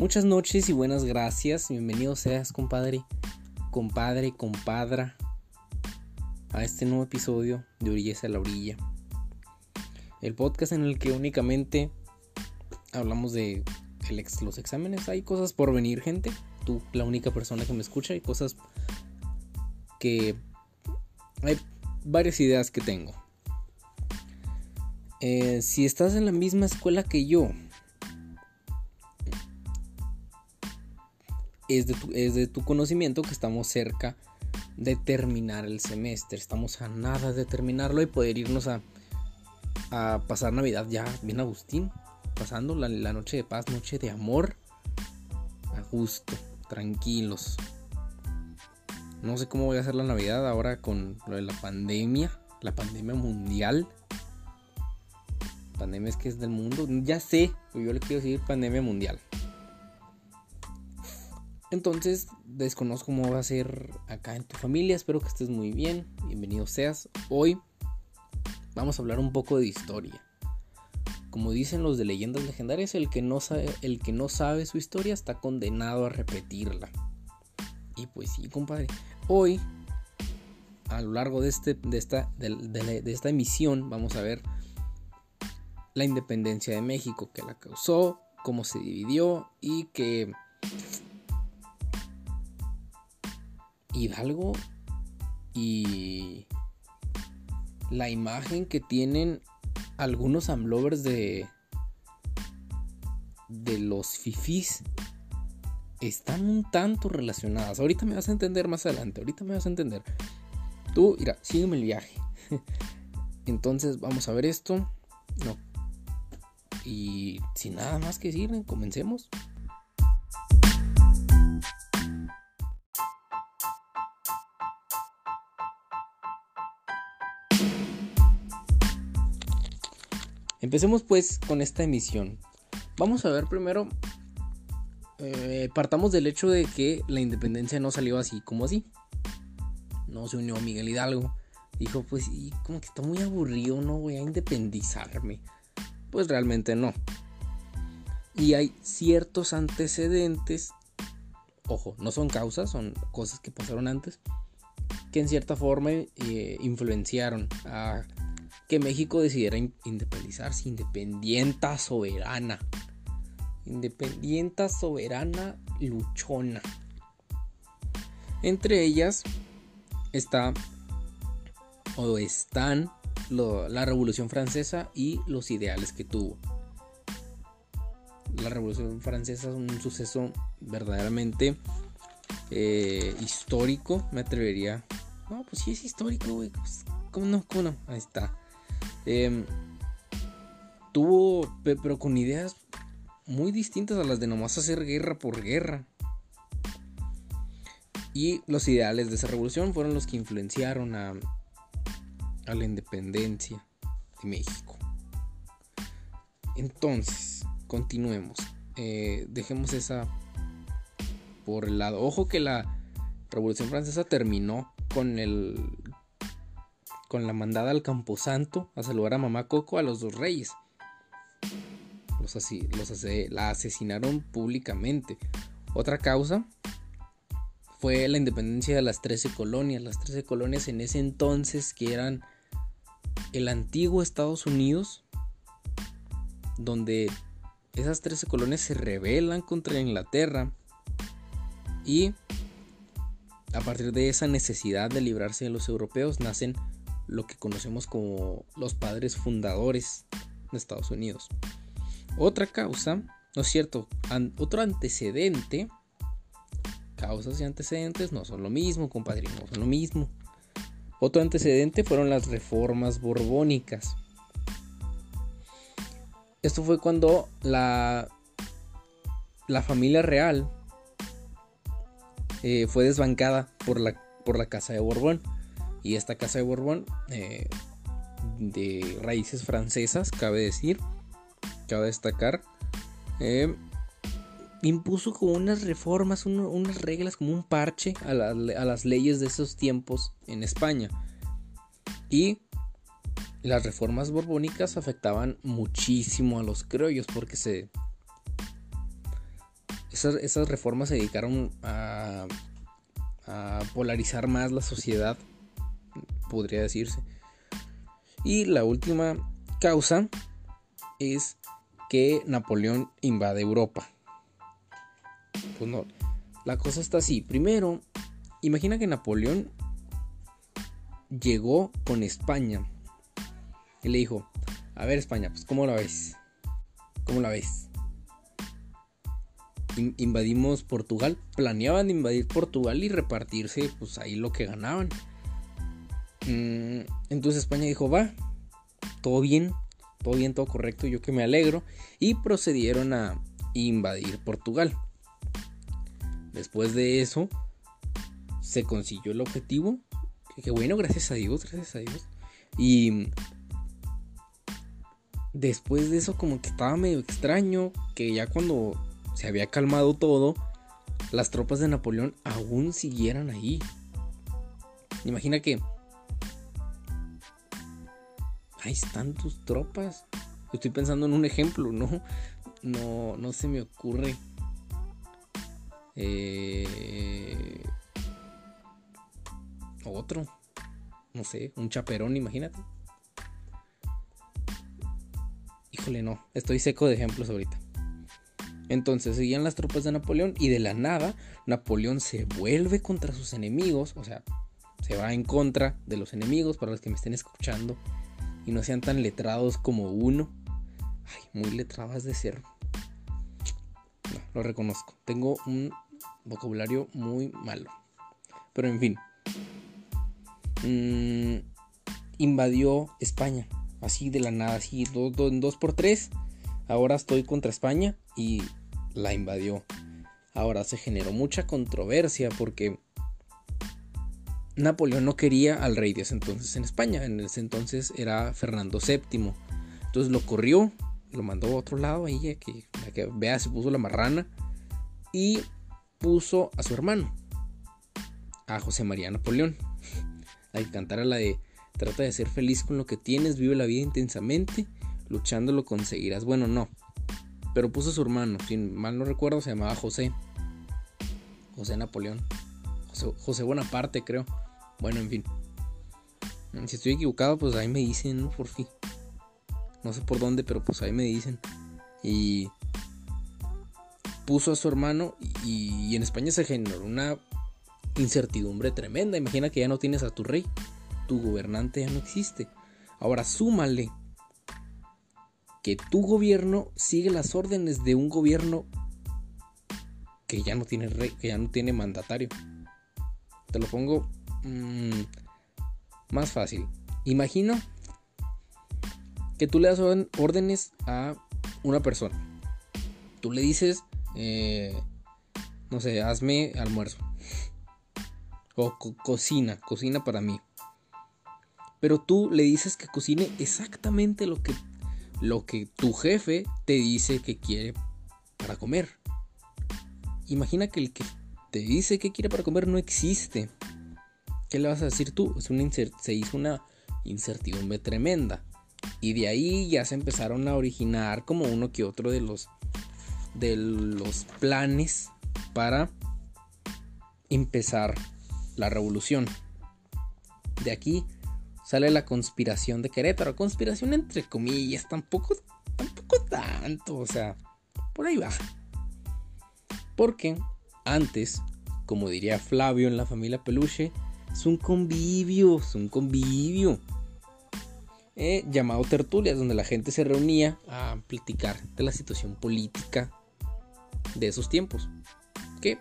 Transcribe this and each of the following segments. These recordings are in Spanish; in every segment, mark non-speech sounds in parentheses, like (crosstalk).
Muchas noches y buenas gracias. Bienvenido seas, compadre, compadre, compadra, a este nuevo episodio de Orillas a la Orilla. El podcast en el que únicamente hablamos de los exámenes. Hay cosas por venir, gente. Tú, la única persona que me escucha, hay cosas que... Hay varias ideas que tengo. Eh, si estás en la misma escuela que yo, es de, tu, conocimiento que estamos cerca de terminar el semestre. Estamos a nada de terminarlo y poder irnos a, a pasar Navidad ya bien Agustín. Pasando la, la, noche de paz, noche de amor. A gusto, tranquilos. No sé cómo voy a hacer la Navidad ahora con lo de la pandemia. La pandemia mundial. Pandemia es que es del mundo. Ya sé, pero yo le quiero decir pandemia mundial. Entonces, desconozco cómo va a ser acá en tu familia. Espero que estés muy bien. Bienvenido seas. Hoy vamos a hablar un poco de historia. Como dicen los de leyendas legendarias, el que no sabe, el que no sabe su historia está condenado a repetirla. Y pues sí, compadre. Hoy, a lo largo de, este, de, esta, de esta emisión, vamos a ver la independencia de México, que la causó, cómo se dividió y que Hidalgo y la imagen que tienen algunos amlovers de de los fifis están un tanto relacionadas. Ahorita me vas a entender más adelante, ahorita me vas a entender. Tú, mira, sígueme el viaje. (laughs) Entonces, vamos a ver esto. No. Y sin nada más que decir, comencemos. Empecemos pues con esta emisión. Vamos a ver primero, eh, partamos del hecho de que la independencia no salió así como así. No se unió Miguel Hidalgo. Dijo, pues, como que está muy aburrido, no voy a independizarme. Pues realmente no. Y hay ciertos antecedentes, ojo, no son causas, son cosas que pasaron antes, que en cierta forma eh, influenciaron a que México decidiera independizarse, independienta soberana. Independienta soberana luchona. Entre ellas está o están la Revolución Francesa y los ideales que tuvo. La Revolución Francesa es un suceso verdaderamente eh, histórico, me atrevería. No, pues sí es histórico, güey. Pues, ¿Cómo no? ¿Cómo no? Ahí está. Em, tuvo, pero con ideas muy distintas a las de nomás hacer guerra por guerra. Y los ideales de esa revolución fueron los que influenciaron a, la independencia de México. Entonces, continuemos. Eh, dejemos esa por el lado. Ojo que la Revolución Francesa terminó con el con la mandada al Camposanto a saludar a mamá Coco a los dos reyes. Los, así, los la asesinaron públicamente. Otra causa fue la independencia de las 13 colonias. Las 13 colonias en ese entonces que eran el antiguo Estados Unidos, donde esas 13 colonias se rebelan contra Inglaterra y a partir de esa necesidad de librarse de los europeos nacen lo que conocemos como los padres fundadores de Estados Unidos. Otra causa, no es cierto, otro antecedente, causas y antecedentes no son lo mismo, compadre, no son lo mismo. Otro antecedente fueron las reformas borbónicas. Esto fue cuando la, la familia real eh, fue desbancada por la, por la Casa de Borbón. Y esta casa de Borbón, eh, de raíces francesas, cabe decir, cabe destacar, eh, impuso como unas reformas, unas reglas, como un parche a, las leyes de esos tiempos en España. Y las reformas borbónicas afectaban muchísimo a los criollos porque se esas, reformas se dedicaron a polarizar más la sociedad, podría decirse. Y la última causa es que Napoleón invade Europa. Pues no, la cosa está así. Primero, imagina que Napoleón llegó con España y le dijo, a ver España, pues ¿cómo la ves? ¿Cómo la ves? invadimos Portugal, planeaban invadir Portugal y repartirse pues ahí lo que ganaban. Mm, entonces España dijo, va, todo bien, todo bien, todo correcto, yo que me alegro. Y procedieron a invadir Portugal. Después de eso, se consiguió el objetivo. Que bueno, gracias a Dios, gracias a Dios. Y después de eso, como que estaba medio extraño. Que ya cuando se había calmado todo, las tropas de Napoleón aún siguieran ahí. Imagina que ahí están tus tropas. Estoy pensando en un ejemplo, ¿no? No, no se me ocurre. Eh, otro. No sé, un chaperón, imagínate. Híjole, no. Estoy seco de ejemplos ahorita. Entonces seguían las tropas de Napoleón y de la nada Napoleón se vuelve contra sus enemigos, o sea, se va en contra de los enemigos para los que me estén escuchando y no sean tan letrados como uno. Ay, muy letradas de ser. No, lo reconozco. Tengo un vocabulario muy malo. Pero en fin. Mm, invadió España. Así de la nada, así en dos por tres. Ahora estoy contra España y la invadió. Ahora se generó mucha controversia porque Napoleón no quería al rey de ese entonces en España. En ese entonces era Fernando VII. Entonces lo corrió, lo mandó a otro lado ahí, que, que vea, se puso la marrana. Y puso a su hermano, a José María Napoleón. A que cantara la de trata de ser feliz con lo que tienes, vive la vida intensamente, luchando lo conseguirás. Bueno, no. Pero puso a su hermano, si mal no recuerdo, se llamaba José. José Napoleón. José, Bonaparte, creo. Bueno, en fin. Si estoy equivocado, pues ahí me dicen, ¿no? Por fin. No sé por dónde, pero pues ahí me dicen. Y puso a su hermano y, en España se generó una incertidumbre tremenda. Imagina que ya no tienes a tu rey. Tu gobernante ya no existe. Ahora súmale que tu gobierno sigue las órdenes de un gobierno que ya no tiene rey, que ya no tiene mandatario. Te lo pongo Mm, más fácil. Imagino que tú le das órdenes a una persona. Tú le dices, eh, no sé, hazme almuerzo. O cocina, cocina para mí. Pero tú le dices que cocine exactamente lo que, lo que tu jefe te dice que quiere para comer. Imagina que el que te dice que quiere para comer no existe. ¿Qué le vas a decir tú? Se hizo una incertidumbre tremenda. Y de ahí ya se empezaron a originar como uno que otro de los, de los planes para empezar la revolución. De aquí sale la conspiración de Querétaro. Conspiración entre comillas, tampoco, tampoco tanto, o sea, por ahí va. Porque antes, como diría Flavio en la familia Peluche, es un convivio, es un convivio. Eh, llamado tertulias, donde la gente se reunía a platicar de la situación política de esos tiempos. Que,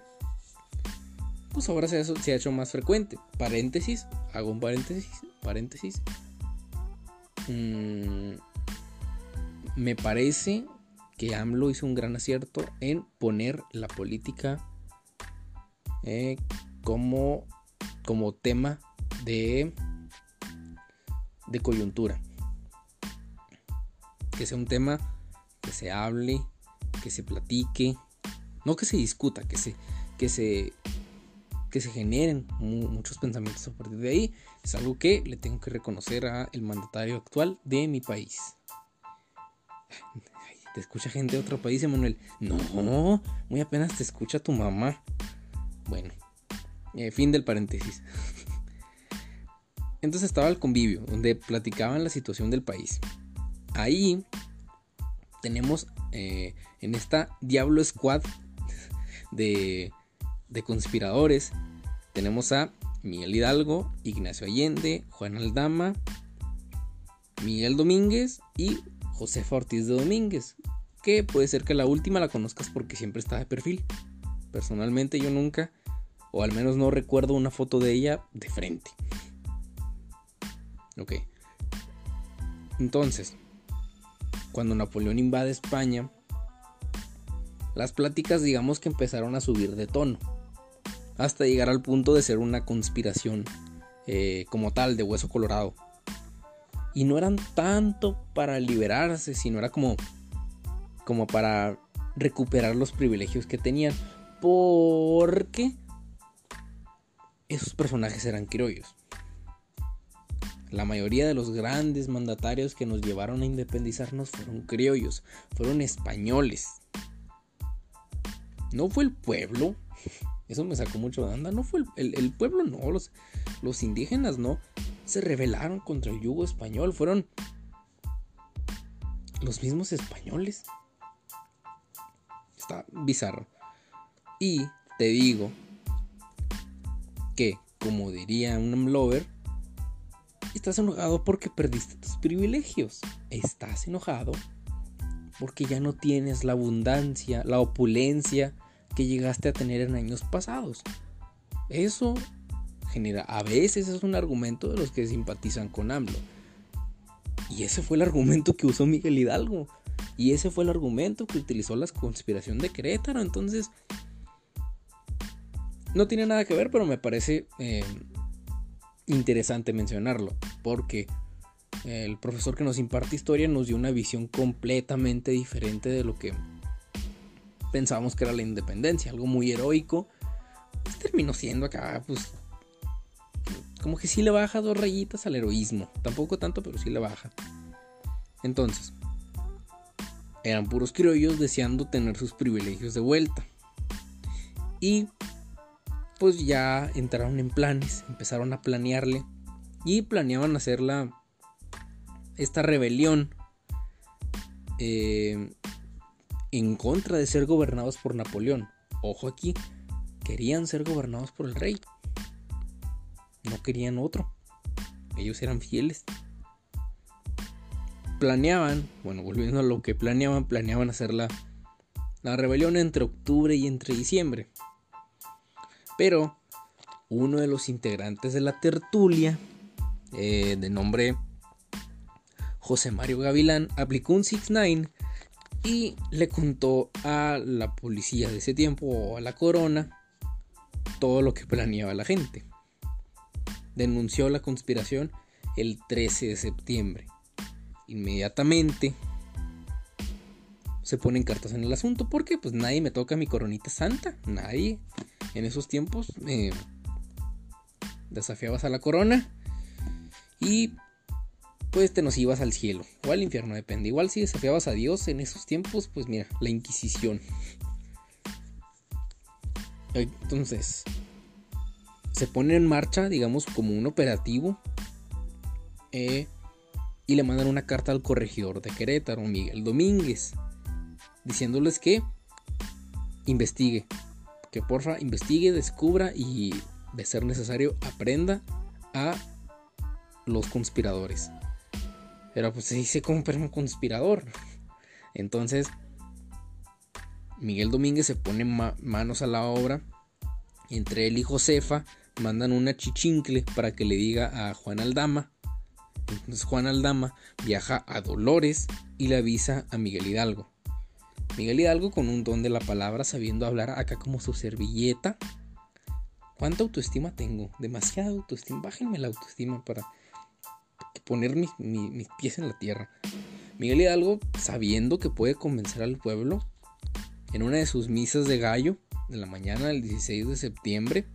pues ahora se ha, hecho más frecuente. Paréntesis, hago un paréntesis, paréntesis. Mm, me parece que AMLO hizo un gran acierto en poner la política eh, como como tema de, de coyuntura. Que sea un tema que se hable, que se platique, no que se discuta, que se, que se, que se generen muchos pensamientos a partir de ahí. Es algo que le tengo que reconocer al mandatario actual de mi país. (laughs) te escucha gente de otro país, Emanuel. No, muy apenas te escucha tu mamá. Bueno, eh, fin del paréntesis. (laughs) Entonces estaba el convivio, donde platicaban la situación del país. Ahí tenemos eh, en esta Diablo Squad (laughs) de, de conspiradores, tenemos a Miguel Hidalgo, Ignacio Allende, Juan Aldama, Miguel Domínguez y Josefa Ortiz de Domínguez, que puede ser que la última la conozcas porque siempre está de perfil. Personalmente yo nunca, o al menos no recuerdo una foto de ella de frente. Ok. Entonces, cuando Napoleón invade España, las pláticas digamos que empezaron a subir de tono, hasta llegar al punto de ser una conspiración eh, como tal de hueso colorado. Y no eran tanto para liberarse, sino era como, como para recuperar los privilegios que tenían, porque esos personajes eran criollos. La mayoría de los grandes mandatarios que nos llevaron a independizarnos fueron criollos, fueron españoles. No fue el pueblo. (laughs) Eso me sacó mucho de onda. No fue el, pueblo, no. Los, los indígenas no. Se rebelaron contra el yugo español. Fueron los mismos españoles. Está bizarro. Y te digo que, como diría un lover, Estás enojado porque perdiste tus privilegios. Estás enojado porque ya no tienes la abundancia, la opulencia que llegaste a tener en años pasados. Eso genera, a veces es un argumento de los que simpatizan con AMLO. Y ese fue el argumento que usó Miguel Hidalgo. Y ese fue el argumento que utilizó la conspiración de Querétaro. Entonces, no tiene nada que ver, pero me parece eh, interesante mencionarlo, porque el profesor que nos imparte historia nos dio una visión completamente diferente de lo que pensábamos que era la independencia, algo muy heroico. Pues terminó siendo acá, pues, como que sí le baja dos rayitas al heroísmo. Tampoco tanto, pero sí le baja. Entonces, eran puros criollos deseando tener sus privilegios de vuelta. Y pues ya entraron en planes, empezaron a planearle y planeaban hacer la, esta rebelión eh, en contra de ser gobernados por Napoleón. Ojo aquí, querían ser gobernados por el rey, no querían otro, ellos eran fieles. Planeaban, bueno, volviendo a lo que planeaban, planeaban hacer la, la rebelión entre octubre y entre diciembre. Pero uno de los integrantes de la tertulia, eh, de nombre José Mario Gavilán, aplicó un 6-9 y le contó a la policía de ese tiempo o a la corona todo lo que planeaba la gente. Denunció la conspiración el 13 de septiembre. Inmediatamente se ponen cartas en el asunto porque pues nadie me toca mi coronita santa, nadie en esos tiempos eh, desafiabas a la corona y pues te nos ibas al cielo o al infierno, depende. Igual si desafiabas a Dios en esos tiempos, pues mira, la Inquisición. Entonces, se pone en marcha, digamos, como un operativo eh, y le mandan una carta al corregidor de Querétaro, Miguel Domínguez, diciéndoles que investigue que porfa investigue, descubra y de ser necesario aprenda a los conspiradores. Pero pues se dice como un conspirador. Entonces, Miguel Domínguez se pone manos a la obra. Entre él y Josefa mandan una chichincle para que le diga a Juan Aldama. Entonces Juan Aldama viaja a Dolores y le avisa a Miguel Hidalgo. Miguel Hidalgo con un don de la palabra, sabiendo hablar acá como su servilleta. ¿Cuánta autoestima tengo? Demasiada autoestima. Bájenme la autoestima para poner mis, pies en la tierra. Miguel Hidalgo, sabiendo que puede convencer al pueblo, en una de sus misas de gallo de la mañana del 16 de septiembre,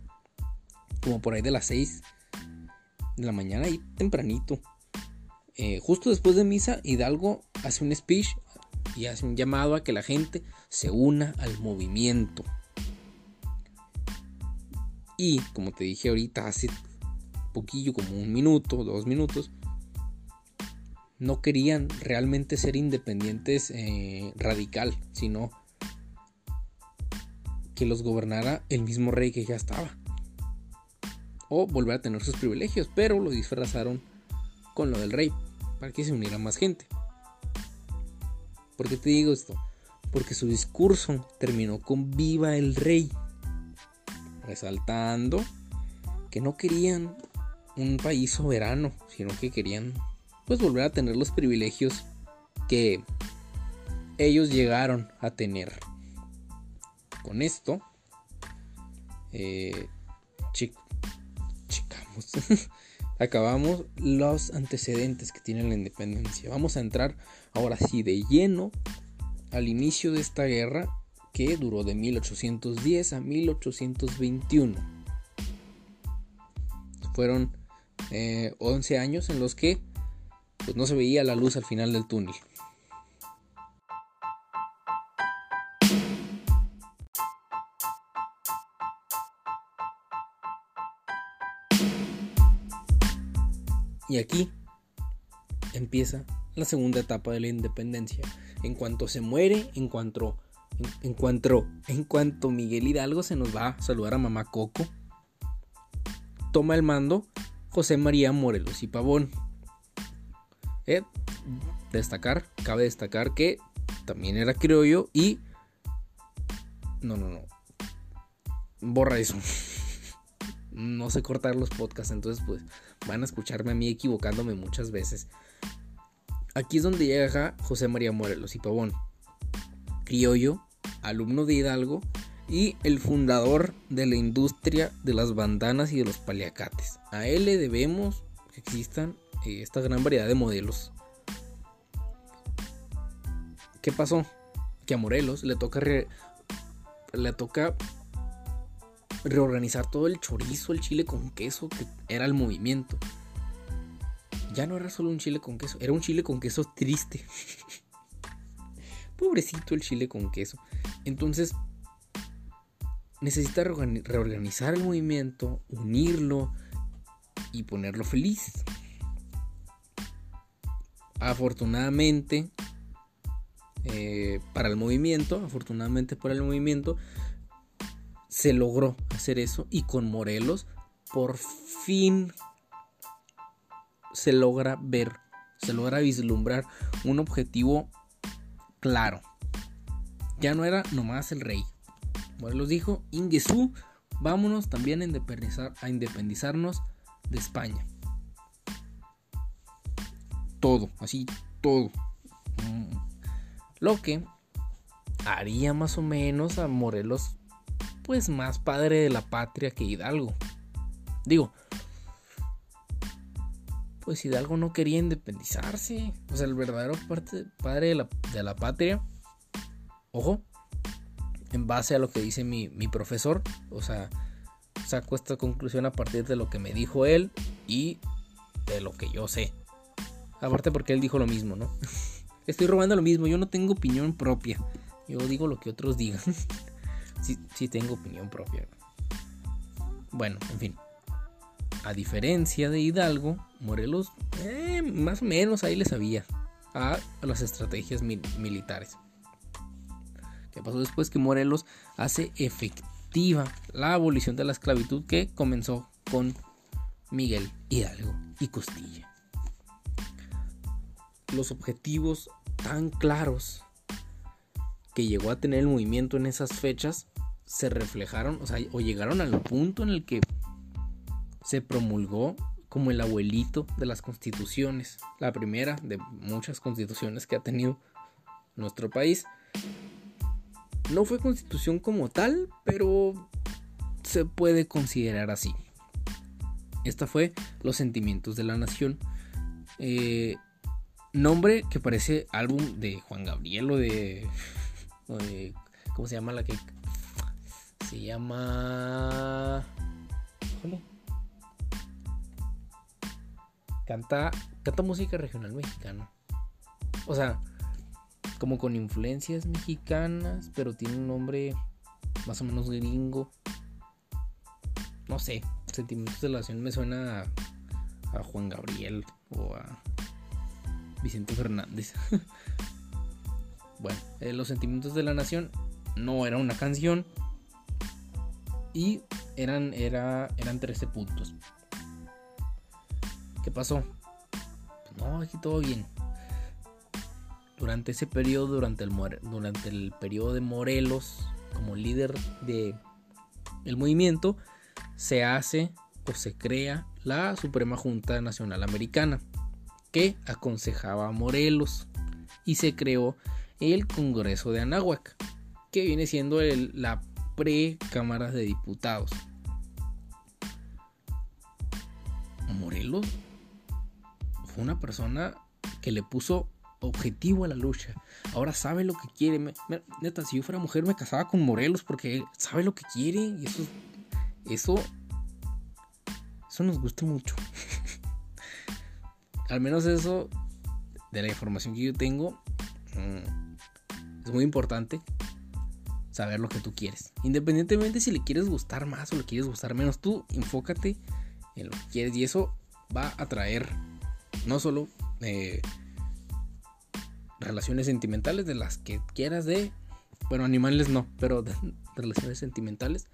como por ahí de las 6 de la mañana, ahí tempranito, eh, justo después de misa, Hidalgo hace un speech y hace un llamado a que la gente se una al movimiento. Y como te dije ahorita, hace poquillo, como un minuto, dos minutos, no querían realmente ser independientes eh, radical, sino que los gobernara el mismo rey que ya estaba. O volver a tener sus privilegios, pero lo disfrazaron con lo del rey, para que se uniera más gente. ¿Por qué te digo esto? Porque su discurso terminó con viva el rey, resaltando que no querían un país soberano, sino que querían pues volver a tener los privilegios que ellos llegaron a tener. Con esto, eh, chicamos, (laughs) acabamos los antecedentes que tiene la independencia. Vamos a entrar ahora sí de lleno al inicio de esta guerra que duró de 1810 a 1821. Fueron 11 eh, años en los que pues, no se veía la luz al final del túnel. Y aquí empieza la segunda etapa de la independencia. En cuanto se muere, en cuanto, en, cuanto, en cuanto Miguel Hidalgo se nos va a saludar a mamá Coco, toma el mando José María Morelos y Pavón. Eh, destacar, cabe destacar que también era criollo y... No, no, no. Borra eso. (laughs) no sé cortar los podcasts, entonces pues van a escucharme a mí equivocándome muchas veces. Aquí es donde llega José María Morelos y Pavón, criollo, alumno de Hidalgo y el fundador de la industria de las bandanas y de los paliacates. A él le debemos que existan eh, esta gran variedad de modelos. ¿Qué pasó? Que a Morelos le toca le toca reorganizar todo el chorizo, el chile con queso que era el movimiento. Ya no era solo un chile con queso, era un chile con queso triste. (laughs) Pobrecito el chile con queso. Entonces, necesita reorganizar el movimiento, unirlo y ponerlo feliz. Afortunadamente, eh, para el movimiento, afortunadamente para el movimiento, se logró hacer eso y con Morelos por fin se logra ver, se logra vislumbrar un objetivo claro. Ya no era nomás el rey. Morelos dijo, Ingesú, vámonos también a, a independizarnos de España. Todo, así, todo. Mm. Lo que haría más o menos a Morelos pues más padre de la patria que Hidalgo. Digo, pues Hidalgo no quería independizarse. O sea, el verdadero padre de la, de la, patria, ojo, en base a lo que dice mi, mi profesor, o sea, saco esta conclusión a partir de lo que me dijo él y de lo que yo sé. Aparte porque él dijo lo mismo, ¿no? (laughs) Estoy robando lo mismo, yo no tengo opinión propia. Yo digo lo que otros digan. (laughs) sí, tengo opinión propia. Bueno, en fin. A diferencia de Hidalgo, Morelos eh, más o menos ahí le sabía a las estrategias militares. ¿Qué pasó después? Que Morelos hace efectiva la abolición de la esclavitud que comenzó con Miguel Hidalgo y Costilla. Los objetivos tan claros que llegó a tener el movimiento en esas fechas se reflejaron, o sea, o llegaron al punto en el que se promulgó como el abuelito de las constituciones, la primera de muchas constituciones que ha tenido nuestro país. No fue constitución como tal, pero se puede considerar así. Esta fue Los Sentimientos de la Nación. Eh, nombre que parece álbum de Juan Gabriel o de, de ¿Cómo se llama la que se llama. Canta, canta música regional mexicana. O sea, como con influencias mexicanas, pero tiene un nombre más o menos gringo. No sé, Sentimientos de la Nación me suena a, a Juan Gabriel o a Vicente Fernández. (laughs) bueno, eh, Los Sentimientos de la Nación no era una canción y eran, era, eran 13 puntos. ¿Qué pasó? Pues no, aquí todo bien. Durante ese periodo, durante el, durante el periodo de Morelos, como líder de el movimiento, se hace o se crea la Suprema Junta Nacional Americana, que aconsejaba a Morelos, y se creó el Congreso de Anáhuac, que viene siendo la pre-Cámara de Diputados. Morelos fue una persona que le puso objetivo a la lucha. Ahora sabe lo que quiere. neta, si yo fuera mujer me casaba con Morelos porque sabe lo que quiere y eso, eso, eso nos gusta mucho. (laughs) Al menos eso de la información que yo tengo mm, es muy importante saber lo que tú quieres. Independientemente si le quieres gustar más o le quieres gustar menos, tú enfócate en lo que quieres y eso va a traer no solo eh, relaciones sentimentales de las que quieras de, bueno, animales no, pero de, (laughs) relaciones sentimentales.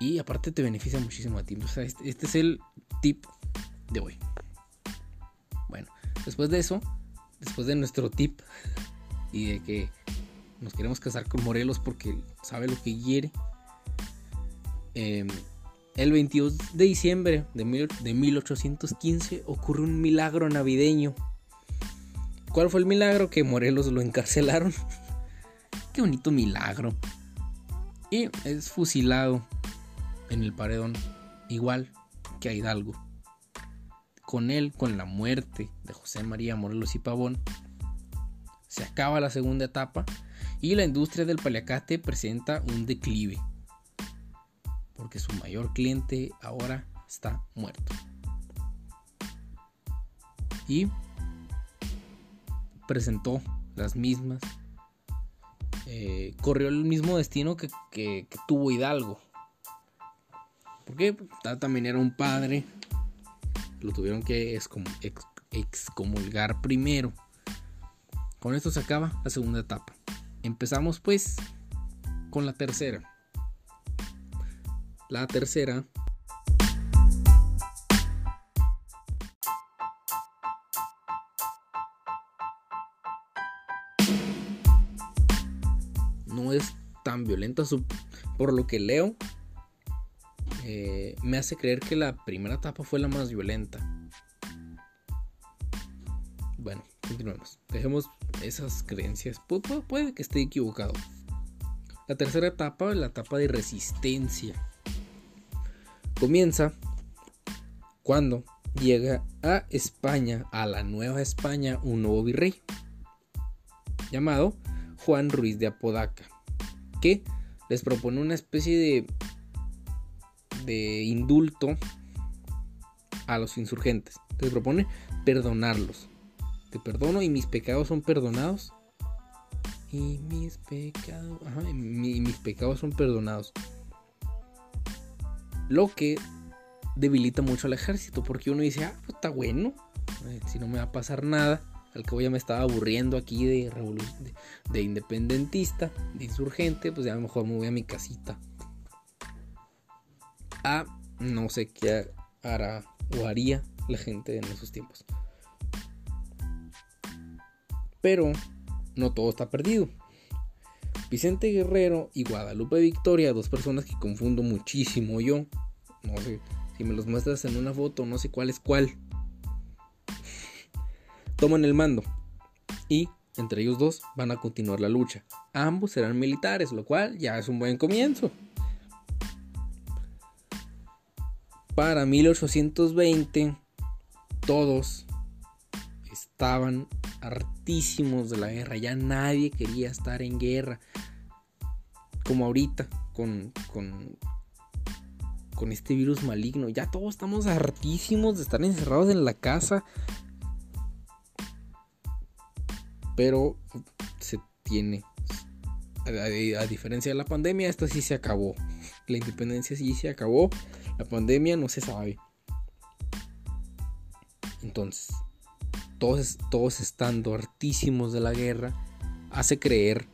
Y aparte te beneficia muchísimo a ti. este, este es el tip de hoy. Bueno, después de eso, después de nuestro tip (laughs) y de que nos queremos casar con Morelos porque sabe lo que quiere. Em, el 22 de diciembre de, 1815 ocurre un milagro navideño. ¿Cuál fue el milagro? Que Morelos lo encarcelaron. (laughs) Qué bonito milagro. Y es fusilado en el paredón, igual que a Hidalgo. Con él, con la muerte de José María Morelos y Pavón, se acaba la segunda etapa y la industria del paliacate presenta un declive, porque su mayor cliente ahora está muerto. Y presentó las mismas, eh, corrió el mismo destino que, tuvo Hidalgo. Porque también era un padre, lo tuvieron que excomulgar primero. Con esto se acaba la segunda etapa. Empezamos pues con la tercera. La tercera no es tan violenta. Por lo que leo, eh, me hace creer que la primera etapa fue la más violenta. Bueno, continuemos. Dejemos esas creencias. puede que esté equivocado. La tercera etapa, la etapa de resistencia, comienza cuando llega a España, a la Nueva España, un nuevo virrey llamado Juan Ruiz de Apodaca, que les propone una especie de, de indulto a los insurgentes. Les propone perdonarlos te perdono y mis pecados son perdonados. Y mis pecados, mis pecados son perdonados. Lo que debilita mucho al ejército, porque uno dice, ah, pues está bueno, eh, si no me va a pasar nada. Al cabo ya me estaba aburriendo aquí de, de, de independentista, de insurgente, pues ya a lo mejor me voy a mi casita. Ah, no sé qué hará o haría la gente en esos tiempos. Pero no todo está perdido. Vicente Guerrero y Guadalupe Victoria, dos personas que confundo muchísimo yo. No sé, si me los muestras en una foto, no sé cuál es cuál. (laughs) Toman el mando y entre ellos dos van a continuar la lucha. Ambos serán militares, lo cual ya es un buen comienzo. Para 1820, todos estaban hartísimos de la guerra, ya nadie quería estar en guerra, como ahorita con, con, con este virus maligno, ya todos estamos hartísimos de estar encerrados en la casa. pero se tiene. A, diferencia de la pandemia, esto sí se acabó. La independencia sí se acabó. La pandemia no se sabe. Entonces, todos, todos estando hartísimos de la guerra, hace creer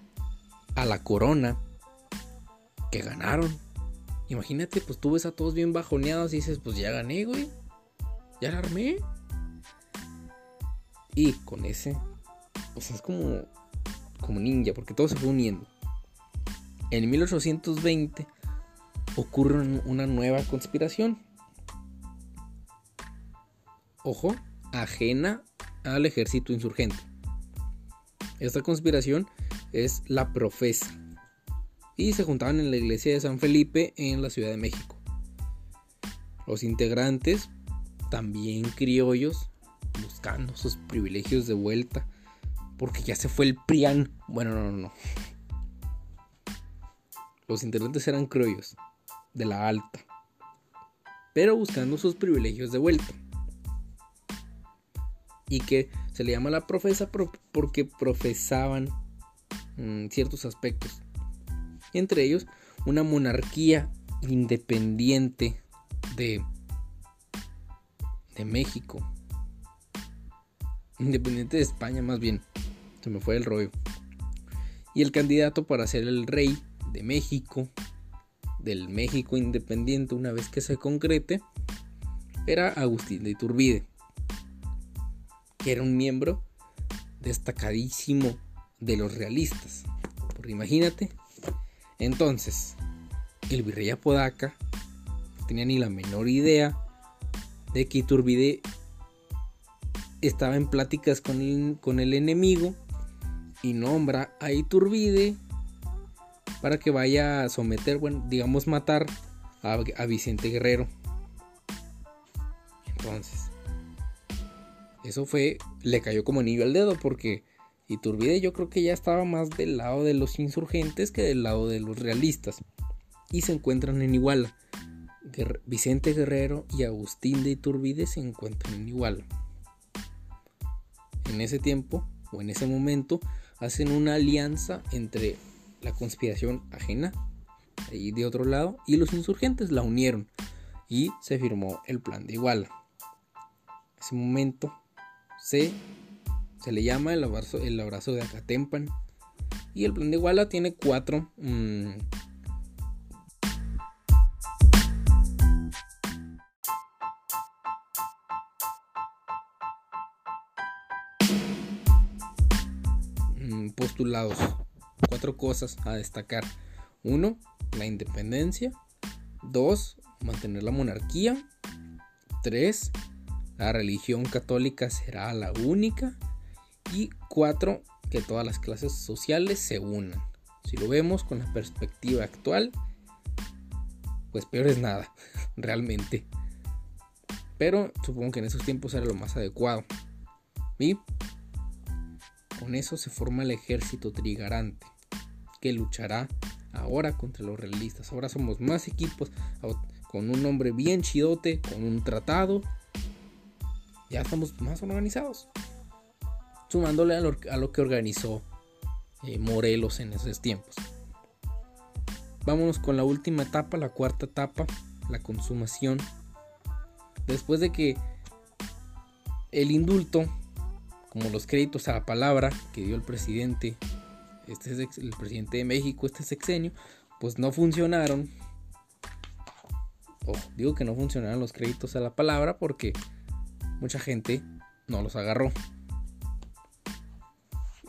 a la corona que ganaron. Imagínate, pues tú ves a todos bien bajoneados y dices, pues ya gané, güey. Ya la armé. Y con ese, pues es como, como ninja, porque todo se fue uniendo. En 1820 ocurre una nueva conspiración. Ojo, ajena al ejército insurgente. Esta conspiración es la profesa y se juntaban en la iglesia de San Felipe en la Ciudad de México. Los integrantes, también criollos, buscando sus privilegios de vuelta, porque ya se fue el PRIAN. Bueno, no, no, no. Los integrantes eran criollos, de la alta, pero buscando sus privilegios de vuelta. Y que se le llama la profesa porque profesaban mm, ciertos aspectos entre ellos una monarquía independiente de, de México. Independiente de España más bien. Se me fue el rollo. Y el candidato para ser el rey de México, del México independiente una vez que se concrete, era Agustín de Iturbide, era un miembro destacadísimo de los realistas. Porque imagínate, entonces, el virrey Apodaca no tenía ni la menor idea de que Iturbide estaba en pláticas con el, enemigo y nombra a Iturbide para que vaya a someter, bueno, digamos matar a, a Vicente Guerrero. Entonces, eso fue, le cayó como anillo al dedo porque Iturbide yo creo que ya estaba más del lado de los insurgentes que del lado de los realistas. Y se encuentran en Iguala. Vicente Guerrero y Agustín de Iturbide se encuentran en Iguala. En ese tiempo, o en ese momento, hacen una alianza entre la conspiración ajena, ahí de otro lado, y los insurgentes la unieron. Y se firmó el plan de Iguala. En ese momento se se le llama el abrazo, el abrazo de Acatempan. Y el plan de Iguala tiene cuatro mm, mm, postulados. Cuatro cosas a destacar. Uno, la independencia. Dos, mantener la monarquía. Tres, la religión católica será la única. Y cuatro, que todas las clases sociales se unan. Si lo vemos con la perspectiva actual, pues peor es nada, (laughs) realmente. Pero supongo que en esos tiempos era lo más adecuado. Y con eso se forma el ejército trigarante, que luchará ahora contra los realistas. Ahora somos más equipos, con un nombre bien chidote, con un tratado. Ya estamos más organizados sumándole a lo, que organizó eh, Morelos en esos tiempos. Vámonos con la última etapa, la cuarta etapa, la consumación. Después de que el indulto, como los créditos a la palabra que dio el presidente, este es el presidente de México, este sexenio, pues no funcionaron. digo que no funcionaron los créditos a la palabra porque mucha gente no los agarró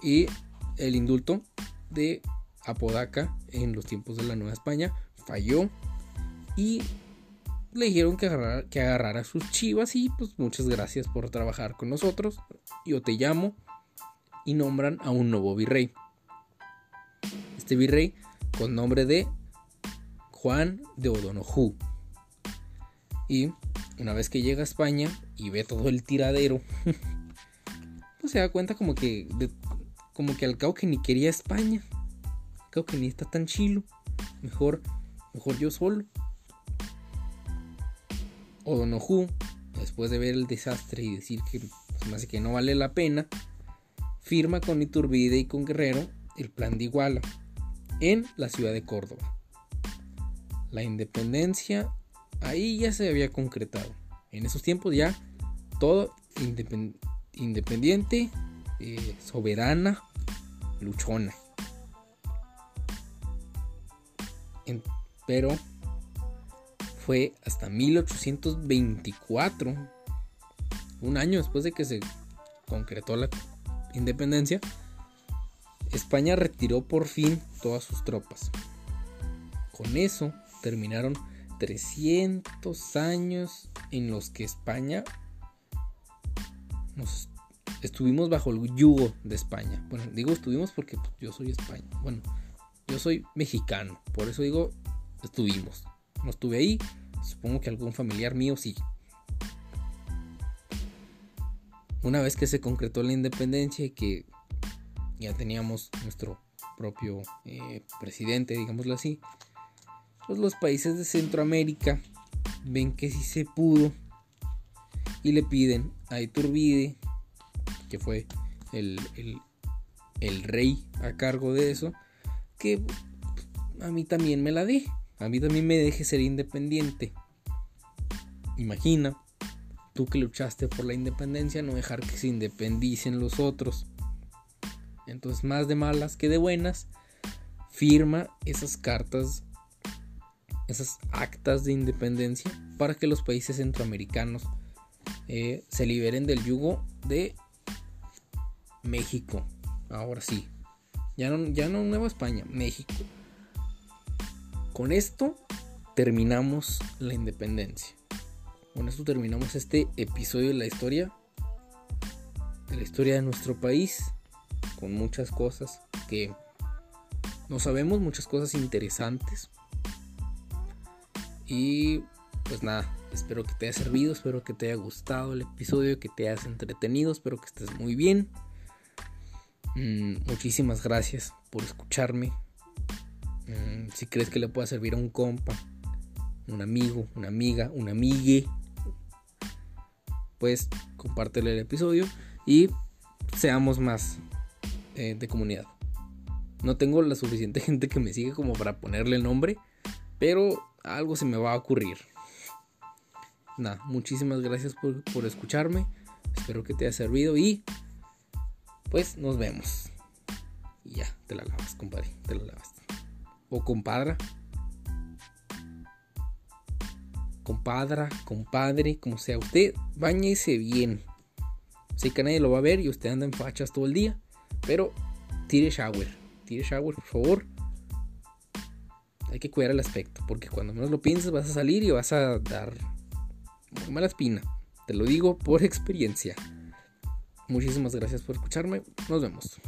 y el indulto de Apodaca en los tiempos de la Nueva España falló y le dijeron que agarrara, que agarrara sus chivas y pues muchas gracias por trabajar con nosotros. Yo te llamo y nombran a un nuevo virrey. Este virrey con nombre de Juan de O'Donoghue. Y una vez que llega a España y ve todo el tiradero, (laughs) pues se da cuenta como que como que al cabo que ni quería España. Al cabo que ni está tan chilo. Mejor, mejor yo solo. O'Donoghue, después de ver el desastre y decir que pues, que no vale la pena, firma con Iturbide y con Guerrero el plan de Iguala en la ciudad de Córdoba. La independencia ahí ya se había concretado. En esos tiempos ya todo independiente, eh, soberana, luchona. pero fue hasta 1824, un año después de que se concretó la independencia, España retiró por fin todas sus tropas. Con eso terminaron 300 años en los que España nos estuvimos bajo el yugo de España. Bueno, digo estuvimos porque yo soy España. Bueno, yo soy mexicano, por eso digo estuvimos. No estuve ahí, supongo que algún familiar mío sí. Una vez que se concretó la independencia y que ya teníamos nuestro propio eh, presidente, digámoslo así, pues los países de Centroamérica ven que sí se pudo y le piden a Iturbide, que fue el, el rey a cargo de eso, que a mí también me la dé, a mí también me deje ser independiente. Imagina, tú que luchaste por la independencia, no dejar que se independicen los otros. Entonces, más de malas que de buenas, firma esas cartas, esas actas de independencia para que los países centroamericanos eh, se liberen del yugo de México. Ahora sí. Ya no, ya no Nueva España, México. Con esto terminamos la independencia. Con esto terminamos este episodio de la historia. De la historia de nuestro país con muchas cosas que no sabemos, muchas cosas interesantes. Y pues nada, espero que te haya servido, espero que te haya gustado el episodio, que te hayas entretenido, espero que estés muy bien. Mm, muchísimas gracias por escucharme. Mm, si crees que le pueda servir a un compa, un amigo, una amiga, una amigue, pues compártele el episodio y seamos más eh, de comunidad. No tengo la suficiente (laughs) gente que me sigue como para ponerle el nombre, pero algo se me va a ocurrir. Nada, muchísimas gracias por, por escucharme. Espero que te haya servido y pues nos vemos. Y ya, te la lavas, compadre, te la lavas. O compadra. Compadra, compadre, como sea. Usted bañese bien. Sé que nadie lo va a ver y usted anda en fachas todo el día. Pero tire shower. Tire shower, por favor. Hay que cuidar el aspecto. Porque cuando menos lo pienses vas a salir y vas a dar mala espina. Te lo digo por (laughs) experiencia. Muchísimas gracias por escucharme. Nos vemos.